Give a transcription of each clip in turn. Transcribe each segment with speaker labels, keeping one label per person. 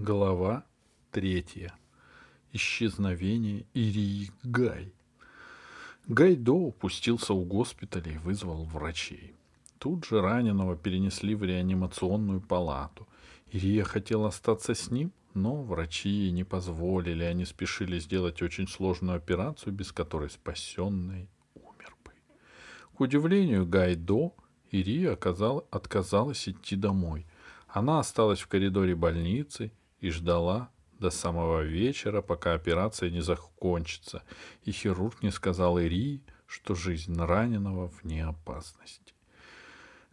Speaker 1: Глава третья. Исчезновение Ирии Гай. Гайдо упустился у госпиталя и вызвал врачей. Тут же раненого перенесли в реанимационную палату. Ирия хотела остаться с ним, но врачи ей не позволили. Они спешили сделать очень сложную операцию, без которой спасенный умер бы. К удивлению Гайдо, Ирия отказалась идти домой. Она осталась в коридоре больницы и ждала до самого вечера, пока операция не закончится, и хирург не сказал Ирии, что жизнь раненого вне опасности.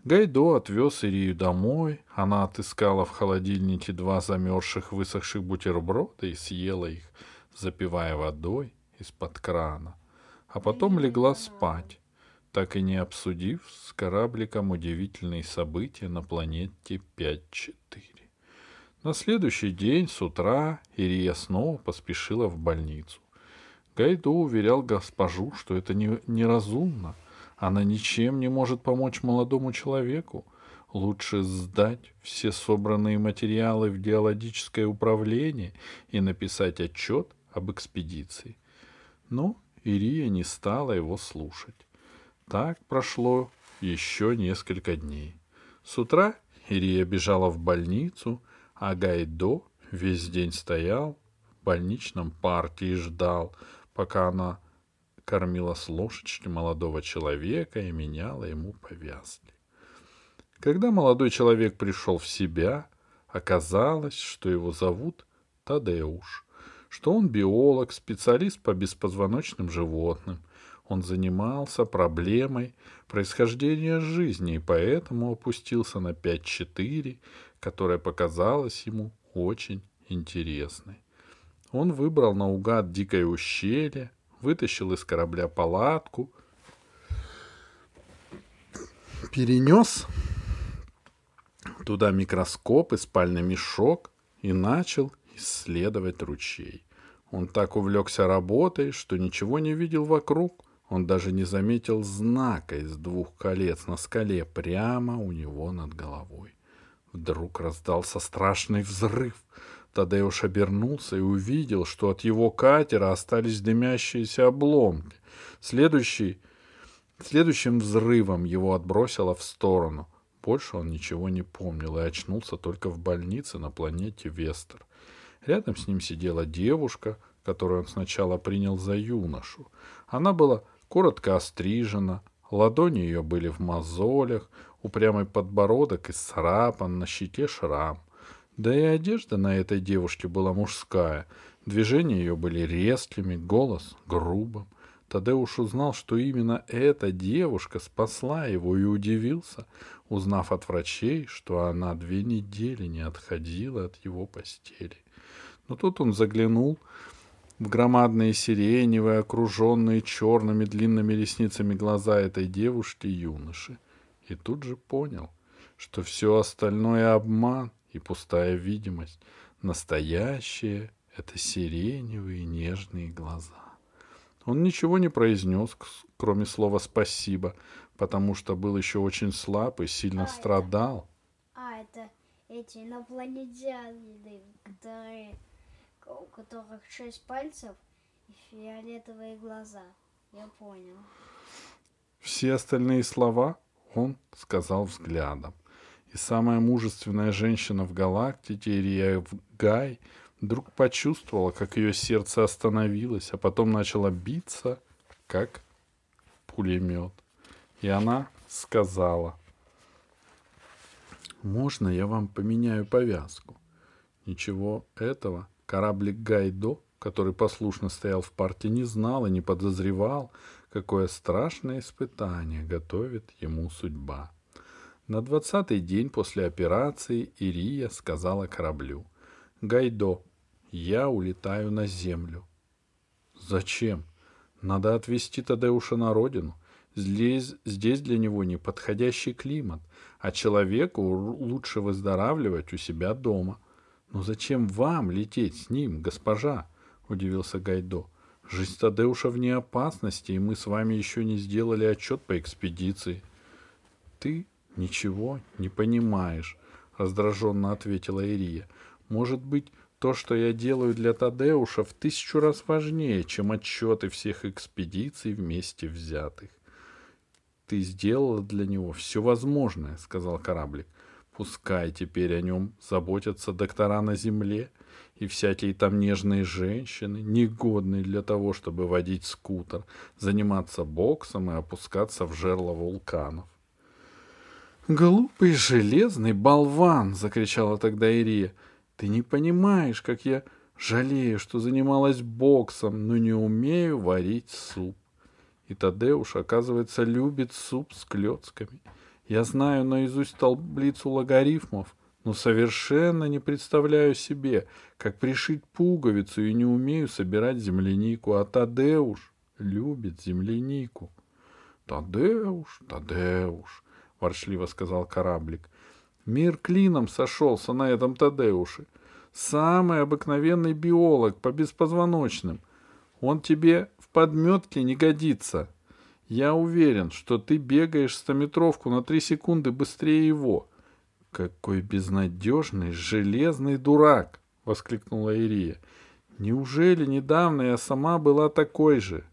Speaker 1: Гайдо отвез Ирию домой, она отыскала в холодильнике два замерзших высохших бутерброда и съела их, запивая водой из-под крана, а потом легла спать, так и не обсудив с корабликом удивительные события на планете 5-4. На следующий день с утра Ирия снова поспешила в больницу. Гайдо уверял госпожу, что это не, неразумно. Она ничем не может помочь молодому человеку. Лучше сдать все собранные материалы в геологическое управление и написать отчет об экспедиции. Но Ирия не стала его слушать. Так прошло еще несколько дней. С утра Ирия бежала в больницу — а Гайдо весь день стоял в больничном парке и ждал, пока она кормила с ложечки молодого человека и меняла ему повязки. Когда молодой человек пришел в себя, оказалось, что его зовут Тадеуш, что он биолог, специалист по беспозвоночным животным. Он занимался проблемой происхождения жизни и поэтому опустился на 5-4, которая показалась ему очень интересной. Он выбрал наугад дикое ущелье, вытащил из корабля палатку, перенес туда микроскоп и спальный мешок и начал исследовать ручей. Он так увлекся работой, что ничего не видел вокруг. Он даже не заметил знака из двух колец на скале прямо у него над головой. Вдруг раздался страшный взрыв. Тадеуш обернулся и увидел, что от его катера остались дымящиеся обломки. Следующий, следующим взрывом его отбросило в сторону. Больше он ничего не помнил и очнулся только в больнице на планете Вестер. Рядом с ним сидела девушка, которую он сначала принял за юношу. Она была коротко острижена, ладони ее были в мозолях, упрямый подбородок исцарапан, на щеке шрам. Да и одежда на этой девушке была мужская. Движения ее были резкими, голос грубым. Тадеуш узнал, что именно эта девушка спасла его и удивился, узнав от врачей, что она две недели не отходила от его постели. Но тут он заглянул в громадные сиреневые, окруженные черными длинными ресницами глаза этой девушки юноши и тут же понял, что все остальное обман и пустая видимость. Настоящее — это сиреневые нежные глаза. Он ничего не произнес, кроме слова «спасибо», потому что был еще очень слаб и сильно а страдал.
Speaker 2: Это, а, это эти инопланетяне, которые, у которых шесть пальцев и фиолетовые глаза. Я понял.
Speaker 1: Все остальные слова он сказал взглядом. И самая мужественная женщина в галактике, Ирия Гай, вдруг почувствовала, как ее сердце остановилось, а потом начало биться, как пулемет. И она сказала, «Можно я вам поменяю повязку?» Ничего этого кораблик Гайдо, который послушно стоял в парте, не знал и не подозревал, какое страшное испытание готовит ему судьба. На двадцатый день после операции Ирия сказала кораблю. «Гайдо, я улетаю на землю». «Зачем? Надо отвезти Тадеуша на родину. Здесь, здесь для него неподходящий климат, а человеку лучше выздоравливать у себя дома». «Но зачем вам лететь с ним, госпожа?» — удивился Гайдо. Жизнь Тадеуша вне опасности, и мы с вами еще не сделали отчет по экспедиции. Ты ничего не понимаешь, раздраженно ответила Ирия. Может быть, то, что я делаю для Тадеуша, в тысячу раз важнее, чем отчеты всех экспедиций вместе взятых. Ты сделала для него все возможное, сказал кораблик. Пускай теперь о нем заботятся доктора на земле и всякие там нежные женщины, негодные для того, чтобы водить скутер, заниматься боксом и опускаться в жерло вулканов. «Глупый железный болван!» — закричала тогда Ирия. «Ты не понимаешь, как я жалею, что занималась боксом, но не умею варить суп. И Тадеуш, оказывается, любит суп с клетками. Я знаю наизусть таблицу логарифмов, но совершенно не представляю себе, как пришить пуговицу и не умею собирать землянику, а Тадеуш любит землянику. Тадеуш, Тадеуш, ворчливо сказал кораблик. Мир клином сошелся на этом Тадеуше. Самый обыкновенный биолог по беспозвоночным. Он тебе в подметке не годится. Я уверен, что ты бегаешь стометровку на три секунды быстрее его. Какой безнадежный железный дурак! — воскликнула Ирия. Неужели недавно я сама была такой же?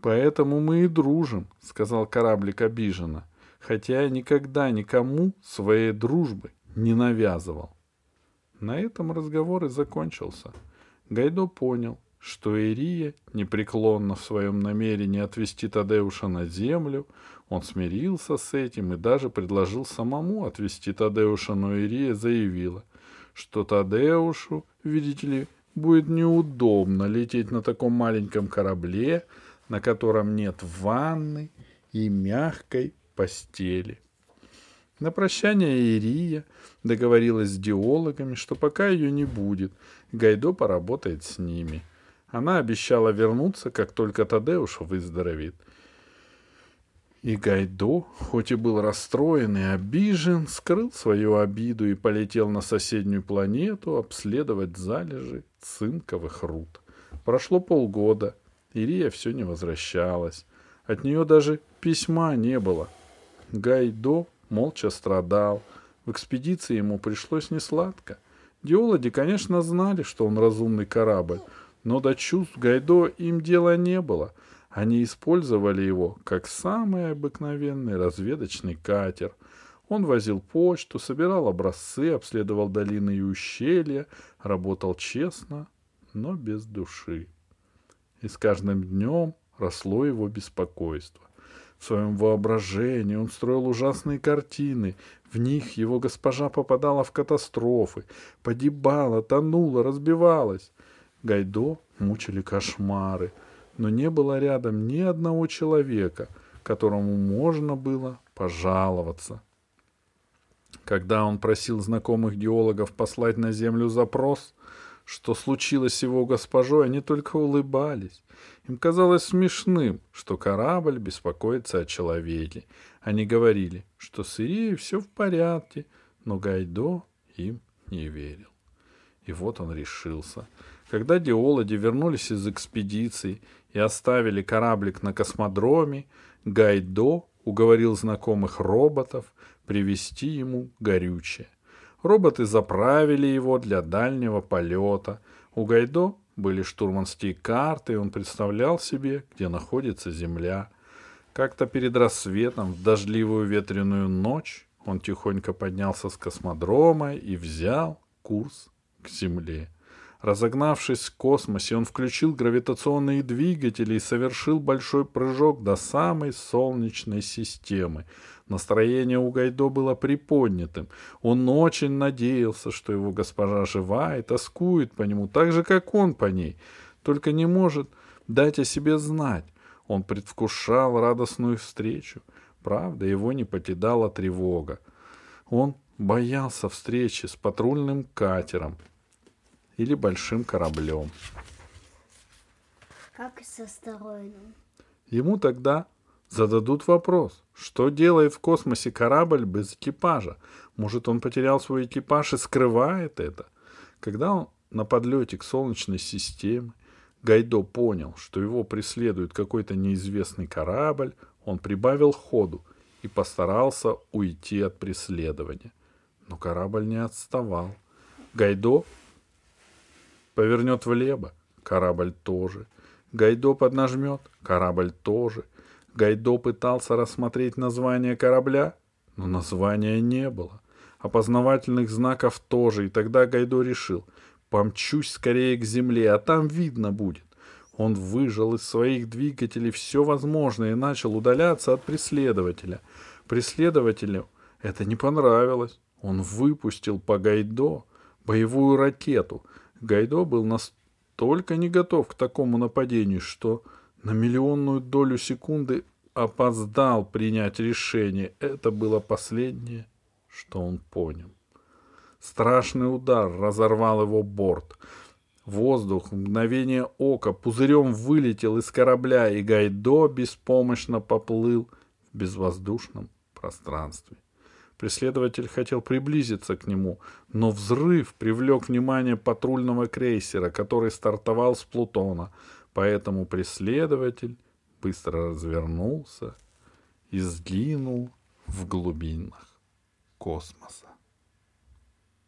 Speaker 1: Поэтому мы и дружим, — сказал кораблик обиженно, хотя я никогда никому своей дружбы не навязывал. На этом разговор и закончился. Гайдо понял, что Ирия непреклонна в своем намерении отвести Тадеуша на землю, он смирился с этим и даже предложил самому отвести Тадеуша, но Ирия заявила, что Тадеушу, видите ли, будет неудобно лететь на таком маленьком корабле, на котором нет ванны и мягкой постели. На прощание Ирия договорилась с диологами, что пока ее не будет, Гайдо поработает с ними — она обещала вернуться, как только Тадеуш выздоровеет. И Гайдо, хоть и был расстроен и обижен, скрыл свою обиду и полетел на соседнюю планету обследовать залежи цинковых руд. Прошло полгода, Ирия все не возвращалась. От нее даже письма не было. Гайдо молча страдал. В экспедиции ему пришлось несладко. Диологи, конечно, знали, что он разумный корабль, но до чувств Гайдо им дела не было. Они использовали его как самый обыкновенный разведочный катер. Он возил почту, собирал образцы, обследовал долины и ущелья, работал честно, но без души. И с каждым днем росло его беспокойство. В своем воображении он строил ужасные картины. В них его госпожа попадала в катастрофы, погибала, тонула, разбивалась. Гайдо мучили кошмары, но не было рядом ни одного человека, которому можно было пожаловаться. Когда он просил знакомых геологов послать на Землю запрос, что случилось с его госпожой, они только улыбались. Им казалось смешным, что корабль беспокоится о человеке. Они говорили, что с Ирией все в порядке, но Гайдо им не верил. И вот он решился. Когда геологи вернулись из экспедиции и оставили кораблик на космодроме, Гайдо уговорил знакомых роботов привезти ему горючее. Роботы заправили его для дальнего полета. У Гайдо были штурманские карты, и он представлял себе, где находится Земля. Как-то перед рассветом, в дождливую ветреную ночь, он тихонько поднялся с космодрома и взял курс к Земле. Разогнавшись в космосе, он включил гравитационные двигатели и совершил большой прыжок до самой Солнечной системы. Настроение у Гайдо было приподнятым. Он очень надеялся, что его госпожа жива и тоскует по нему, так же, как он по ней, только не может дать о себе знать. Он предвкушал радостную встречу. Правда, его не покидала тревога. Он боялся встречи с патрульным катером, или большим кораблем.
Speaker 2: Как с астероидом?
Speaker 1: Ему тогда зададут вопрос, что делает в космосе корабль без экипажа? Может, он потерял свой экипаж и скрывает это? Когда он на подлете к Солнечной системе Гайдо понял, что его преследует какой-то неизвестный корабль, он прибавил ходу и постарался уйти от преследования. Но корабль не отставал. Гайдо повернет влево, корабль тоже. Гайдо поднажмет, корабль тоже. Гайдо пытался рассмотреть название корабля, но названия не было. Опознавательных знаков тоже, и тогда Гайдо решил, помчусь скорее к земле, а там видно будет. Он выжил из своих двигателей все возможное и начал удаляться от преследователя. Преследователю это не понравилось. Он выпустил по Гайдо боевую ракету. Гайдо был настолько не готов к такому нападению, что на миллионную долю секунды опоздал принять решение. Это было последнее, что он понял. Страшный удар разорвал его борт. Воздух в мгновение ока пузырем вылетел из корабля, и Гайдо беспомощно поплыл в безвоздушном пространстве. Преследователь хотел приблизиться к нему, но взрыв привлек внимание патрульного крейсера, который стартовал с Плутона. Поэтому преследователь быстро развернулся и сгинул в глубинах космоса.